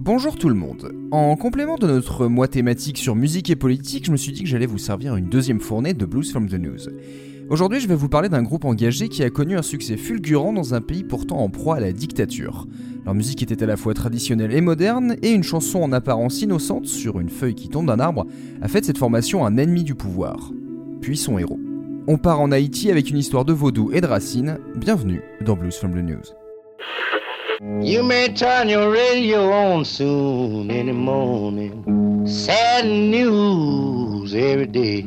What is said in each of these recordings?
Bonjour tout le monde. En complément de notre mois thématique sur musique et politique, je me suis dit que j'allais vous servir une deuxième fournée de Blues from the News. Aujourd'hui, je vais vous parler d'un groupe engagé qui a connu un succès fulgurant dans un pays pourtant en proie à la dictature. Leur musique était à la fois traditionnelle et moderne, et une chanson en apparence innocente sur une feuille qui tombe d'un arbre a fait de cette formation un ennemi du pouvoir. Puis son héros. On part en Haïti avec une histoire de vaudou et de racines. Bienvenue dans Blues from the News. You may turn your radio on soon in the morning. Sad news every day.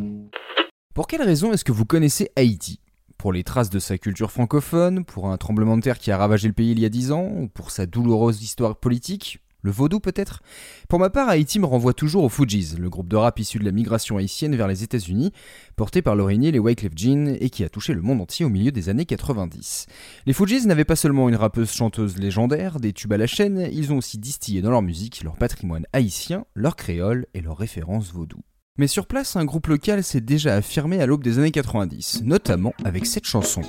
Pour quelle raison est-ce que vous connaissez Haïti? Pour les traces de sa culture francophone, pour un tremblement de terre qui a ravagé le pays il y a dix ans, ou pour sa douloureuse histoire politique? Le vaudou peut-être? Pour ma part, Haïti me renvoie toujours aux Fujis, le groupe de rap issu de la migration haïtienne vers les États-Unis, porté par Hill et Wyclef Jean et qui a touché le monde entier au milieu des années 90. Les Fujis n'avaient pas seulement une rappeuse chanteuse légendaire, des tubes à la chaîne, ils ont aussi distillé dans leur musique leur patrimoine haïtien, leur créole et leurs références vaudou. Mais sur place, un groupe local s'est déjà affirmé à l'aube des années 90, notamment avec cette chanson.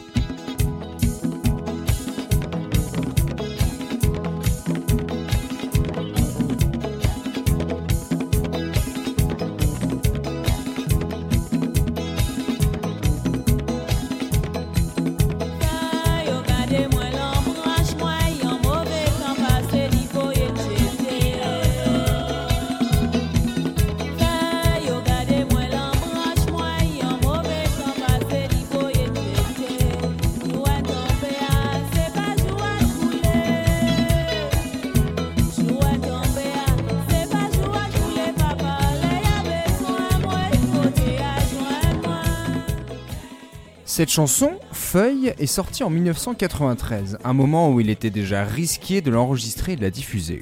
Cette chanson, Feuille, est sortie en 1993, un moment où il était déjà risqué de l'enregistrer et de la diffuser.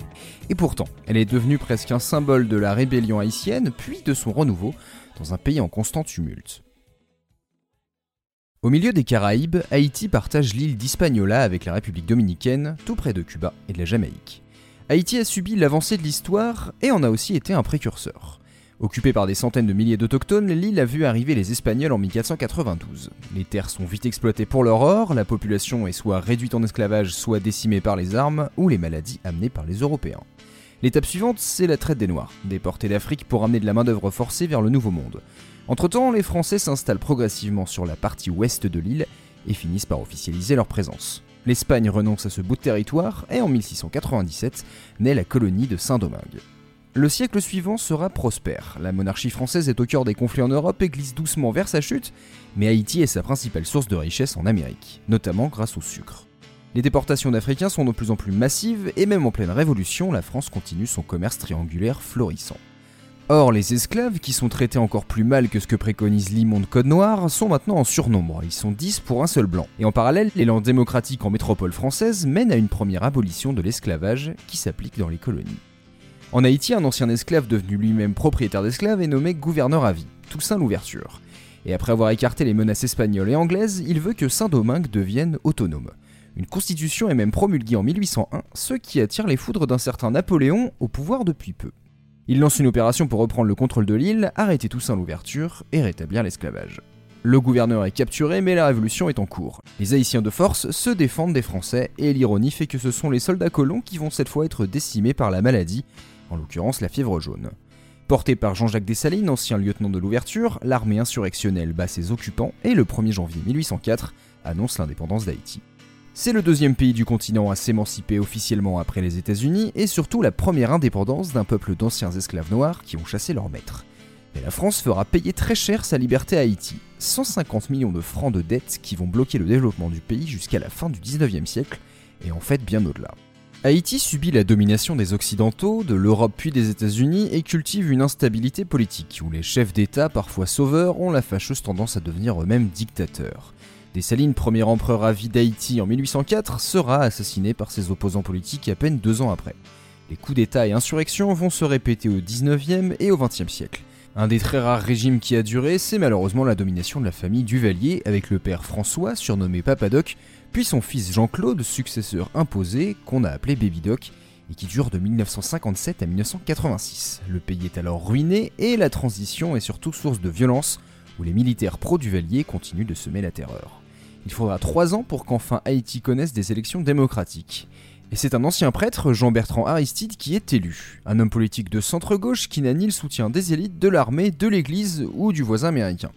Et pourtant, elle est devenue presque un symbole de la rébellion haïtienne, puis de son renouveau, dans un pays en constant tumulte. Au milieu des Caraïbes, Haïti partage l'île d'Hispaniola avec la République dominicaine, tout près de Cuba et de la Jamaïque. Haïti a subi l'avancée de l'histoire et en a aussi été un précurseur. Occupée par des centaines de milliers d'autochtones, l'île a vu arriver les Espagnols en 1492. Les terres sont vite exploitées pour leur or, la population est soit réduite en esclavage, soit décimée par les armes ou les maladies amenées par les Européens. L'étape suivante, c'est la traite des Noirs, déportés d'Afrique pour amener de la main-d'œuvre forcée vers le Nouveau Monde. Entre-temps, les Français s'installent progressivement sur la partie ouest de l'île et finissent par officialiser leur présence. L'Espagne renonce à ce bout de territoire et en 1697 naît la colonie de Saint-Domingue. Le siècle suivant sera prospère. La monarchie française est au cœur des conflits en Europe et glisse doucement vers sa chute, mais Haïti est sa principale source de richesse en Amérique, notamment grâce au sucre. Les déportations d'Africains sont de plus en plus massives et même en pleine révolution, la France continue son commerce triangulaire florissant. Or, les esclaves, qui sont traités encore plus mal que ce que préconise l'immonde Code Noir, sont maintenant en surnombre, ils sont 10 pour un seul blanc. Et en parallèle, l'élan démocratique en métropole française mène à une première abolition de l'esclavage qui s'applique dans les colonies. En Haïti, un ancien esclave devenu lui-même propriétaire d'esclaves est nommé gouverneur à vie, Toussaint l'Ouverture. Et après avoir écarté les menaces espagnoles et anglaises, il veut que Saint-Domingue devienne autonome. Une constitution est même promulguée en 1801, ce qui attire les foudres d'un certain Napoléon au pouvoir depuis peu. Il lance une opération pour reprendre le contrôle de l'île, arrêter Toussaint l'Ouverture et rétablir l'esclavage. Le gouverneur est capturé, mais la révolution est en cours. Les Haïtiens de force se défendent des Français, et l'ironie fait que ce sont les soldats colons qui vont cette fois être décimés par la maladie, en l'occurrence la fièvre jaune. Porté par Jean-Jacques Dessalines, ancien lieutenant de l'ouverture, l'armée insurrectionnelle bat ses occupants et le 1er janvier 1804 annonce l'indépendance d'Haïti. C'est le deuxième pays du continent à s'émanciper officiellement après les États-Unis et surtout la première indépendance d'un peuple d'anciens esclaves noirs qui ont chassé leurs maîtres. Mais la France fera payer très cher sa liberté à Haïti, 150 millions de francs de dettes qui vont bloquer le développement du pays jusqu'à la fin du 19e siècle, et en fait bien au-delà. Haïti subit la domination des Occidentaux, de l'Europe puis des États-Unis et cultive une instabilité politique où les chefs d'État, parfois sauveurs, ont la fâcheuse tendance à devenir eux-mêmes dictateurs. Dessalines, premier empereur à vie d'Haïti en 1804, sera assassiné par ses opposants politiques à peine deux ans après. Les coups d'État et insurrections vont se répéter au 19e et au 20e siècle. Un des très rares régimes qui a duré, c'est malheureusement la domination de la famille Duvalier avec le père François, surnommé Papadoc, puis son fils Jean-Claude, successeur imposé, qu'on a appelé Baby Doc, et qui dure de 1957 à 1986. Le pays est alors ruiné et la transition est surtout source de violence, où les militaires pro-Duvalier continuent de semer la terreur. Il faudra trois ans pour qu'enfin Haïti connaisse des élections démocratiques. Et c'est un ancien prêtre, Jean-Bertrand Aristide, qui est élu. Un homme politique de centre-gauche qui n'a ni le soutien des élites, de l'armée, de l'église ou du voisin américain.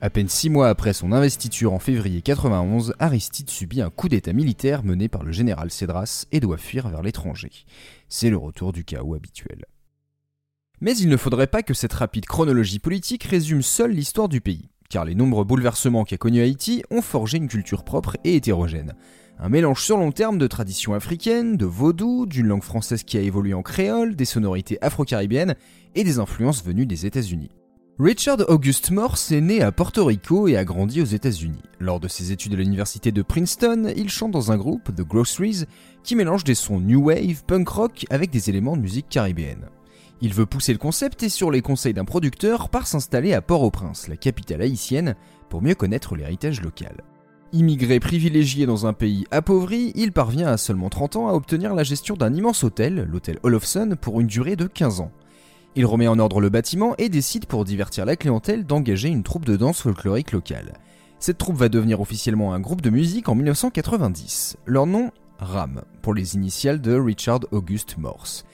À peine six mois après son investiture en février 91, Aristide subit un coup d'état militaire mené par le général Cédras et doit fuir vers l'étranger. C'est le retour du chaos habituel. Mais il ne faudrait pas que cette rapide chronologie politique résume seule l'histoire du pays, car les nombreux bouleversements qu'a connus Haïti ont forgé une culture propre et hétérogène. Un mélange sur long terme de traditions africaines, de vaudou, d'une langue française qui a évolué en créole, des sonorités afro-caribéennes et des influences venues des États-Unis. Richard August Morse est né à Porto Rico et a grandi aux États-Unis. Lors de ses études à l'université de Princeton, il chante dans un groupe, The Groceries, qui mélange des sons new wave, punk rock avec des éléments de musique caribéenne. Il veut pousser le concept et sur les conseils d'un producteur part s'installer à Port-au-Prince, la capitale haïtienne, pour mieux connaître l'héritage local. Immigré privilégié dans un pays appauvri, il parvient à seulement 30 ans à obtenir la gestion d'un immense hôtel, l'hôtel Olofsson, pour une durée de 15 ans. Il remet en ordre le bâtiment et décide pour divertir la clientèle d'engager une troupe de danse folklorique locale. Cette troupe va devenir officiellement un groupe de musique en 1990. Leur nom RAM, pour les initiales de Richard August Morse.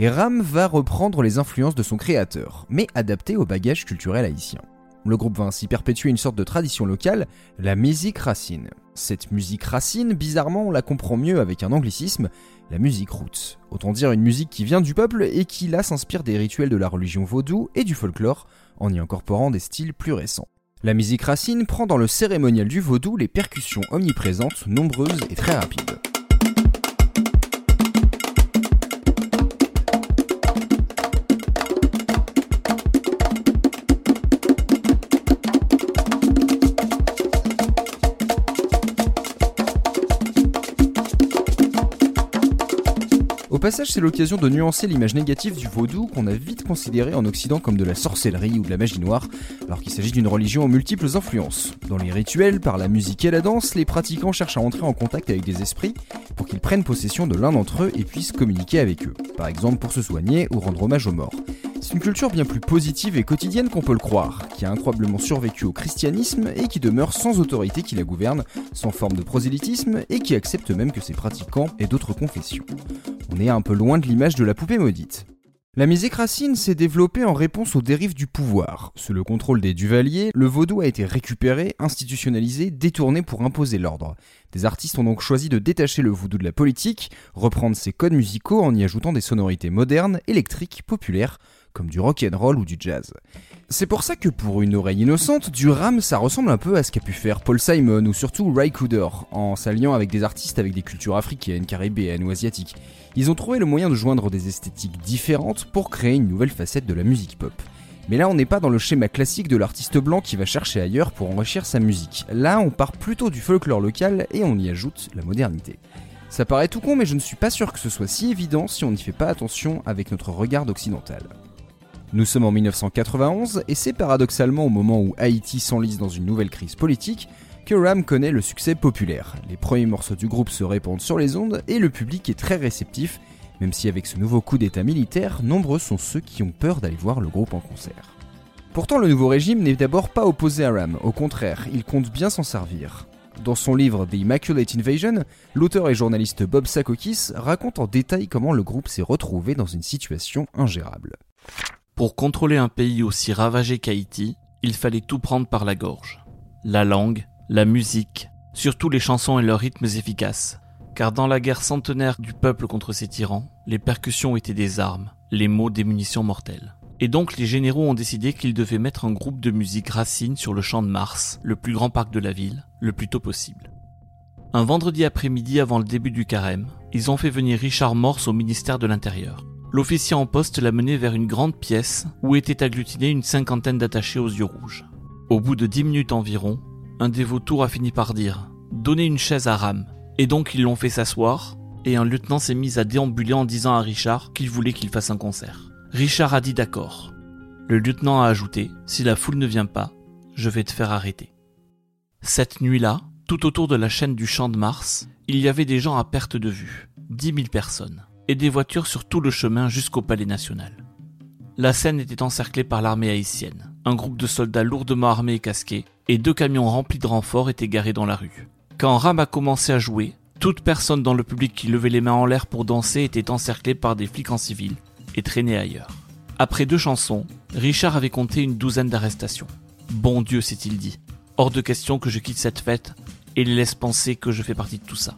Et Ram va reprendre les influences de son créateur, mais adaptées au bagage culturel haïtien. Le groupe va ainsi perpétuer une sorte de tradition locale, la musique racine. Cette musique racine, bizarrement, on la comprend mieux avec un anglicisme, la musique roots. Autant dire une musique qui vient du peuple et qui là s'inspire des rituels de la religion vaudou et du folklore, en y incorporant des styles plus récents. La musique racine prend dans le cérémonial du vaudou les percussions omniprésentes, nombreuses et très rapides. Passage, c'est l'occasion de nuancer l'image négative du vaudou qu'on a vite considéré en Occident comme de la sorcellerie ou de la magie noire, alors qu'il s'agit d'une religion aux multiples influences. Dans les rituels, par la musique et la danse, les pratiquants cherchent à entrer en contact avec des esprits pour qu'ils prennent possession de l'un d'entre eux et puissent communiquer avec eux, par exemple pour se soigner ou rendre hommage aux morts. C'est une culture bien plus positive et quotidienne qu'on peut le croire, qui a incroyablement survécu au christianisme et qui demeure sans autorité qui la gouverne, sans forme de prosélytisme et qui accepte même que ses pratiquants aient d'autres confessions. On est un peu loin de l'image de la poupée maudite. La musique racine s'est développée en réponse aux dérives du pouvoir. Sous le contrôle des Duvaliers, le vaudou a été récupéré, institutionnalisé, détourné pour imposer l'ordre. Des artistes ont donc choisi de détacher le vaudou de la politique, reprendre ses codes musicaux en y ajoutant des sonorités modernes, électriques, populaires, comme du rock and roll ou du jazz. C'est pour ça que pour une oreille innocente, du ram ça ressemble un peu à ce qu'a pu faire Paul Simon ou surtout Ray Cooder, en s'alliant avec des artistes avec des cultures africaines, caribéennes ou asiatiques. Ils ont trouvé le moyen de joindre des esthétiques différentes pour créer une nouvelle facette de la musique pop. Mais là, on n'est pas dans le schéma classique de l'artiste blanc qui va chercher ailleurs pour enrichir sa musique. Là, on part plutôt du folklore local et on y ajoute la modernité. Ça paraît tout con, mais je ne suis pas sûr que ce soit si évident si on n'y fait pas attention avec notre regard occidental. Nous sommes en 1991 et c'est paradoxalement au moment où Haïti s'enlise dans une nouvelle crise politique que Ram connaît le succès populaire. Les premiers morceaux du groupe se répandent sur les ondes et le public est très réceptif, même si avec ce nouveau coup d'état militaire, nombreux sont ceux qui ont peur d'aller voir le groupe en concert. Pourtant, le nouveau régime n'est d'abord pas opposé à Ram, au contraire, il compte bien s'en servir. Dans son livre The Immaculate Invasion, l'auteur et journaliste Bob Sakokis raconte en détail comment le groupe s'est retrouvé dans une situation ingérable. Pour contrôler un pays aussi ravagé qu'Haïti, il fallait tout prendre par la gorge. La langue, la musique, surtout les chansons et leurs rythmes efficaces. Car dans la guerre centenaire du peuple contre ses tyrans, les percussions étaient des armes, les mots des munitions mortelles. Et donc les généraux ont décidé qu'ils devaient mettre un groupe de musique racine sur le champ de Mars, le plus grand parc de la ville, le plus tôt possible. Un vendredi après-midi avant le début du carême, ils ont fait venir Richard Morse au ministère de l'Intérieur l'officier en poste l'a mené vers une grande pièce où étaient agglutinés une cinquantaine d'attachés aux yeux rouges. Au bout de dix minutes environ, un des vautours a fini par dire Donnez une chaise à Ram. Et donc ils l'ont fait s'asseoir, et un lieutenant s'est mis à déambuler en disant à Richard qu'il voulait qu'il fasse un concert. Richard a dit d'accord. Le lieutenant a ajouté Si la foule ne vient pas, je vais te faire arrêter. Cette nuit-là, tout autour de la chaîne du Champ de Mars, il y avait des gens à perte de vue, dix mille personnes et des voitures sur tout le chemin jusqu'au palais national. La scène était encerclée par l'armée haïtienne. Un groupe de soldats lourdement armés et casqués, et deux camions remplis de renforts étaient garés dans la rue. Quand Ram a commencé à jouer, Toute personne dans le public qui levait les mains en l'air pour danser était encerclée par des flics en civil et traînée ailleurs. Après deux chansons, Richard avait compté une douzaine d'arrestations. Bon Dieu, s'est-il dit. Hors de question que je quitte cette fête et les laisse penser que je fais partie de tout ça.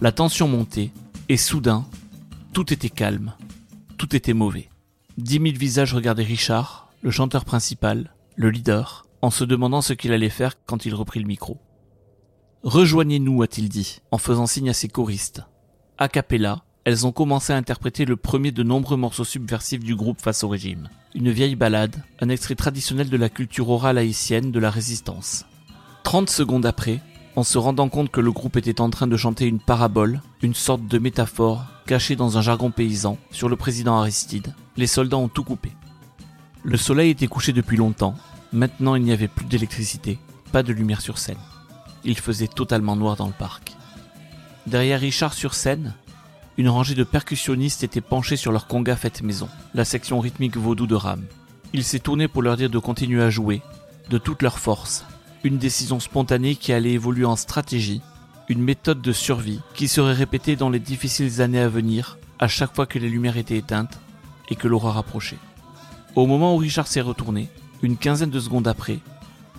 La tension montait, et soudain, tout était calme, tout était mauvais. Dix mille visages regardaient Richard, le chanteur principal, le leader, en se demandant ce qu'il allait faire quand il reprit le micro. Rejoignez-nous, a-t-il dit, en faisant signe à ses choristes. A cappella, elles ont commencé à interpréter le premier de nombreux morceaux subversifs du groupe face au régime. Une vieille ballade, un extrait traditionnel de la culture orale haïtienne de la résistance. Trente secondes après, en se rendant compte que le groupe était en train de chanter une parabole, une sorte de métaphore cachée dans un jargon paysan sur le président Aristide, les soldats ont tout coupé. Le soleil était couché depuis longtemps, maintenant il n'y avait plus d'électricité, pas de lumière sur scène. Il faisait totalement noir dans le parc. Derrière Richard sur scène, une rangée de percussionnistes était penchée sur leur conga faite maison, la section rythmique vaudou de Ram. Il s'est tourné pour leur dire de continuer à jouer, de toute leur force, une décision spontanée qui allait évoluer en stratégie, une méthode de survie qui serait répétée dans les difficiles années à venir, à chaque fois que les lumières étaient éteintes et que l'aurore approchait. Au moment où Richard s'est retourné, une quinzaine de secondes après,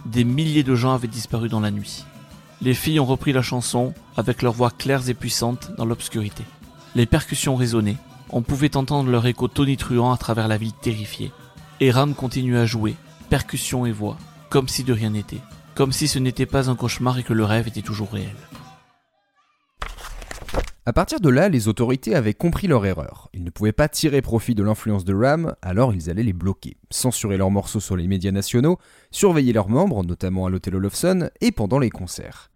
des milliers de gens avaient disparu dans la nuit. Les filles ont repris la chanson avec leurs voix claires et puissantes dans l'obscurité. Les percussions résonnaient, on pouvait entendre leur écho tonitruant à travers la ville terrifiée. Et Ram continuait à jouer, percussions et voix, comme si de rien n'était comme si ce n'était pas un cauchemar et que le rêve était toujours réel. À partir de là, les autorités avaient compris leur erreur. Ils ne pouvaient pas tirer profit de l'influence de Ram, alors ils allaient les bloquer, censurer leurs morceaux sur les médias nationaux, surveiller leurs membres, notamment à l'hôtel Olofsson, et pendant les concerts.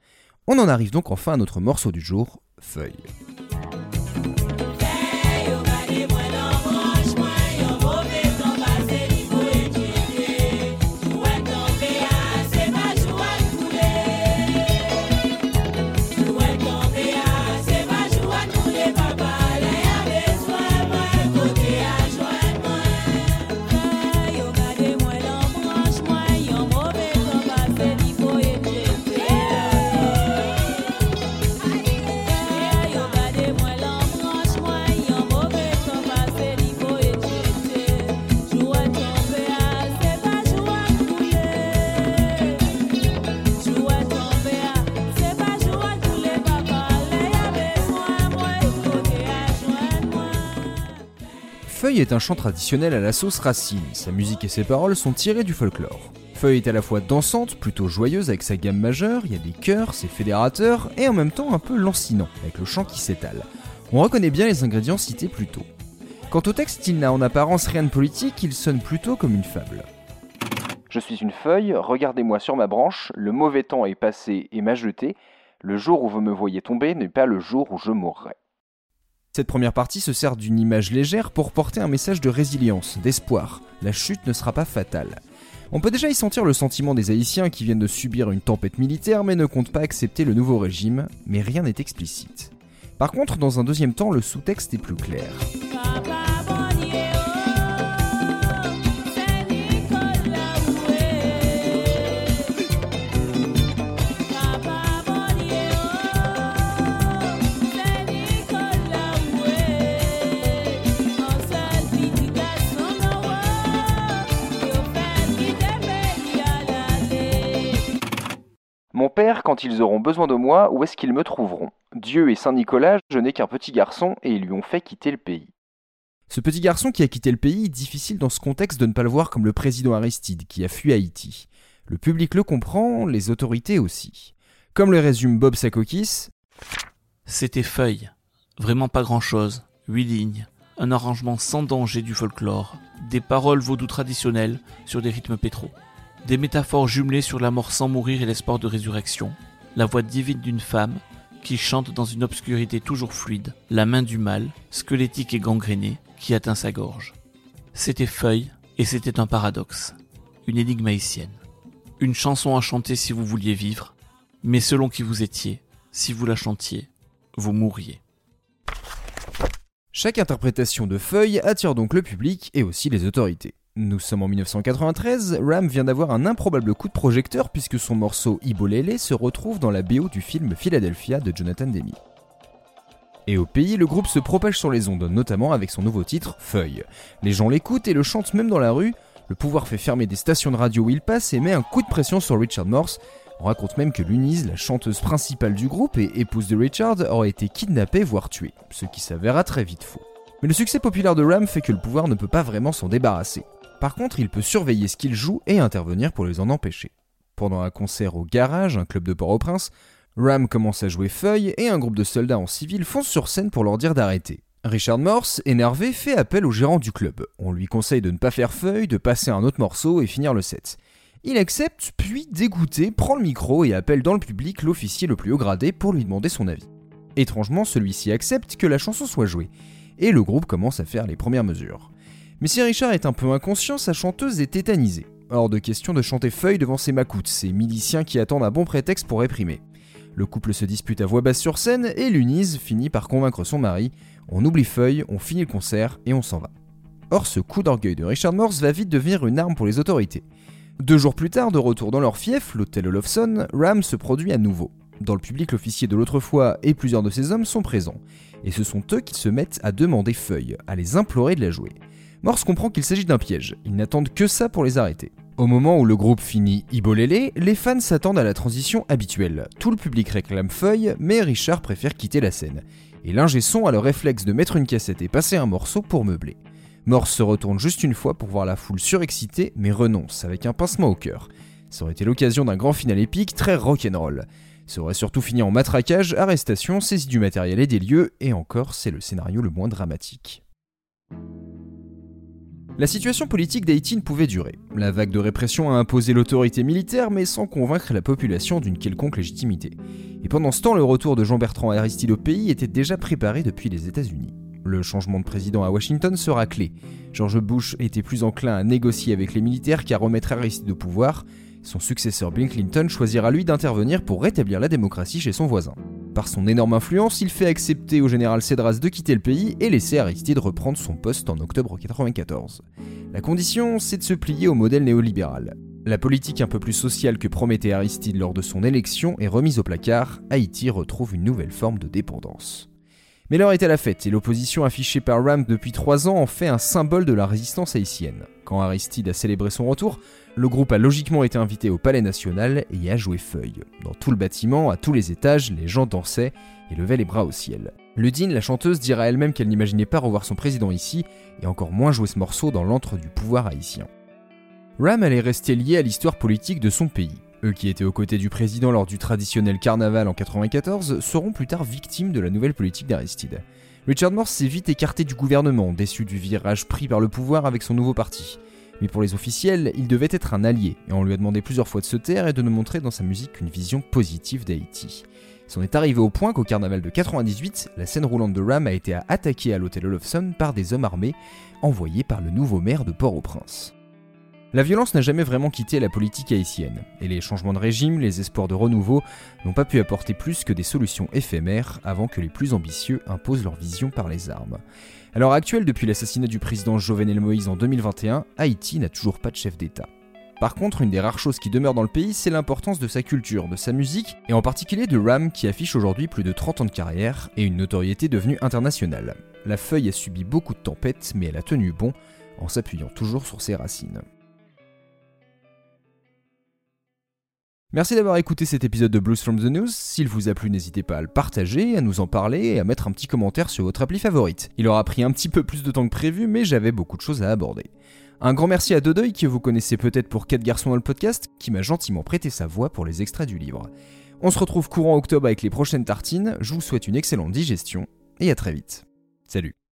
On en arrive donc enfin à notre morceau du jour, Feuille. Feuille est un chant traditionnel à la sauce racine, sa musique et ses paroles sont tirées du folklore. Feuille est à la fois dansante, plutôt joyeuse avec sa gamme majeure, il y a des chœurs, ses fédérateurs, et en même temps un peu lancinant, avec le chant qui s'étale. On reconnaît bien les ingrédients cités plus tôt. Quant au texte, il n'a en apparence rien de politique, il sonne plutôt comme une fable. Je suis une feuille, regardez-moi sur ma branche, le mauvais temps est passé et m'a jeté, le jour où vous me voyez tomber n'est pas le jour où je mourrai. Cette première partie se sert d'une image légère pour porter un message de résilience, d'espoir. La chute ne sera pas fatale. On peut déjà y sentir le sentiment des Haïtiens qui viennent de subir une tempête militaire mais ne comptent pas accepter le nouveau régime, mais rien n'est explicite. Par contre, dans un deuxième temps, le sous-texte est plus clair. Mon père, quand ils auront besoin de moi, où est-ce qu'ils me trouveront? Dieu et Saint-Nicolas, je n'ai qu'un petit garçon et ils lui ont fait quitter le pays. Ce petit garçon qui a quitté le pays, difficile dans ce contexte de ne pas le voir comme le président Aristide qui a fui Haïti. Le public le comprend, les autorités aussi. Comme le résume Bob Sakokis, C'était feuille, vraiment pas grand-chose, huit lignes, un arrangement sans danger du folklore, des paroles vaudou traditionnelles sur des rythmes pétro. Des métaphores jumelées sur la mort sans mourir et l'espoir de résurrection, la voix divine d'une femme qui chante dans une obscurité toujours fluide, la main du mal, squelettique et gangrénée, qui atteint sa gorge. C'était feuille, et c'était un paradoxe, une énigme haïtienne. Une chanson à chanter si vous vouliez vivre, mais selon qui vous étiez, si vous la chantiez, vous mourriez. Chaque interprétation de Feuille attire donc le public et aussi les autorités. Nous sommes en 1993, Ram vient d'avoir un improbable coup de projecteur puisque son morceau Ibolele se retrouve dans la BO du film Philadelphia de Jonathan Demme. Et au pays, le groupe se propage sur les ondes, notamment avec son nouveau titre, Feuille. Les gens l'écoutent et le chantent même dans la rue. Le pouvoir fait fermer des stations de radio où il passe et met un coup de pression sur Richard Morse. On raconte même que Lunise, la chanteuse principale du groupe et épouse de Richard, aurait été kidnappée voire tuée, ce qui s'avéra très vite faux. Mais le succès populaire de Ram fait que le pouvoir ne peut pas vraiment s'en débarrasser. Par contre, il peut surveiller ce qu'ils jouent et intervenir pour les en empêcher. Pendant un concert au Garage, un club de Port-au-Prince, Ram commence à jouer feuille et un groupe de soldats en civil fonce sur scène pour leur dire d'arrêter. Richard Morse, énervé, fait appel au gérant du club. On lui conseille de ne pas faire feuille, de passer un autre morceau et finir le set. Il accepte, puis, dégoûté, prend le micro et appelle dans le public l'officier le plus haut gradé pour lui demander son avis. Étrangement, celui-ci accepte que la chanson soit jouée, et le groupe commence à faire les premières mesures. Mais si Richard est un peu inconscient, sa chanteuse est tétanisée. Hors de question de chanter feuille devant ses macoutes, ces miliciens qui attendent un bon prétexte pour réprimer. Le couple se dispute à voix basse sur scène et Lunise finit par convaincre son mari on oublie feuille, on finit le concert et on s'en va. Or, ce coup d'orgueil de Richard Morse va vite devenir une arme pour les autorités. Deux jours plus tard, de retour dans leur fief, l'hôtel Olofsson, Ram se produit à nouveau. Dans le public, l'officier de l'autre fois et plusieurs de ses hommes sont présents, et ce sont eux qui se mettent à demander feuille, à les implorer de la jouer. Morse comprend qu'il s'agit d'un piège, ils n'attendent que ça pour les arrêter. Au moment où le groupe finit Ibolele, les fans s'attendent à la transition habituelle. Tout le public réclame feuille, mais Richard préfère quitter la scène. Et l'ingé son a le réflexe de mettre une cassette et passer un morceau pour meubler. Morse se retourne juste une fois pour voir la foule surexcitée, mais renonce avec un pincement au cœur. Ça aurait été l'occasion d'un grand final épique très rock'n'roll. Ça aurait surtout fini en matraquage, arrestation, saisie du matériel et des lieux, et encore, c'est le scénario le moins dramatique. La situation politique d'Haïti ne pouvait durer. La vague de répression a imposé l'autorité militaire, mais sans convaincre la population d'une quelconque légitimité. Et pendant ce temps, le retour de Jean-Bertrand Aristide au pays était déjà préparé depuis les États-Unis. Le changement de président à Washington sera clé. George Bush était plus enclin à négocier avec les militaires qu'à remettre Aristide au pouvoir. Son successeur Bill Clinton choisira lui d'intervenir pour rétablir la démocratie chez son voisin. Par son énorme influence, il fait accepter au général Cédras de quitter le pays et laisser Aristide reprendre son poste en octobre 1994. La condition, c'est de se plier au modèle néolibéral. La politique un peu plus sociale que promettait Aristide lors de son élection est remise au placard, Haïti retrouve une nouvelle forme de dépendance. Mais l'heure est à la fête et l'opposition affichée par Ram depuis trois ans en fait un symbole de la résistance haïtienne. Quand Aristide a célébré son retour, le groupe a logiquement été invité au Palais National et a joué feuille. Dans tout le bâtiment, à tous les étages, les gens dansaient et levaient les bras au ciel. Ludine, la chanteuse, dira elle-même qu'elle n'imaginait pas revoir son président ici, et encore moins jouer ce morceau dans l'antre du pouvoir haïtien. Ram allait rester lié à l'histoire politique de son pays. Eux qui étaient aux côtés du président lors du traditionnel carnaval en 94 seront plus tard victimes de la nouvelle politique d'Aristide. Richard Morse s'est vite écarté du gouvernement, déçu du virage pris par le pouvoir avec son nouveau parti. Mais pour les officiels, il devait être un allié, et on lui a demandé plusieurs fois de se taire et de ne montrer dans sa musique qu'une vision positive d'Haïti. C'en est arrivé au point qu'au carnaval de 98, la scène roulante de Ram a été attaquée à l'hôtel Olofsson par des hommes armés envoyés par le nouveau maire de Port-au-Prince. La violence n'a jamais vraiment quitté la politique haïtienne, et les changements de régime, les espoirs de renouveau n'ont pas pu apporter plus que des solutions éphémères avant que les plus ambitieux imposent leur vision par les armes. À l'heure actuelle, depuis l'assassinat du président Jovenel Moïse en 2021, Haïti n'a toujours pas de chef d'État. Par contre, une des rares choses qui demeure dans le pays, c'est l'importance de sa culture, de sa musique, et en particulier de Ram qui affiche aujourd'hui plus de 30 ans de carrière et une notoriété devenue internationale. La feuille a subi beaucoup de tempêtes, mais elle a tenu bon en s'appuyant toujours sur ses racines. Merci d'avoir écouté cet épisode de Blues from the News. S'il vous a plu, n'hésitez pas à le partager, à nous en parler et à mettre un petit commentaire sur votre appli favorite. Il aura pris un petit peu plus de temps que prévu, mais j'avais beaucoup de choses à aborder. Un grand merci à Dodeuil, que vous connaissez peut-être pour 4 garçons dans le podcast, qui m'a gentiment prêté sa voix pour les extraits du livre. On se retrouve courant octobre avec les prochaines tartines, je vous souhaite une excellente digestion, et à très vite. Salut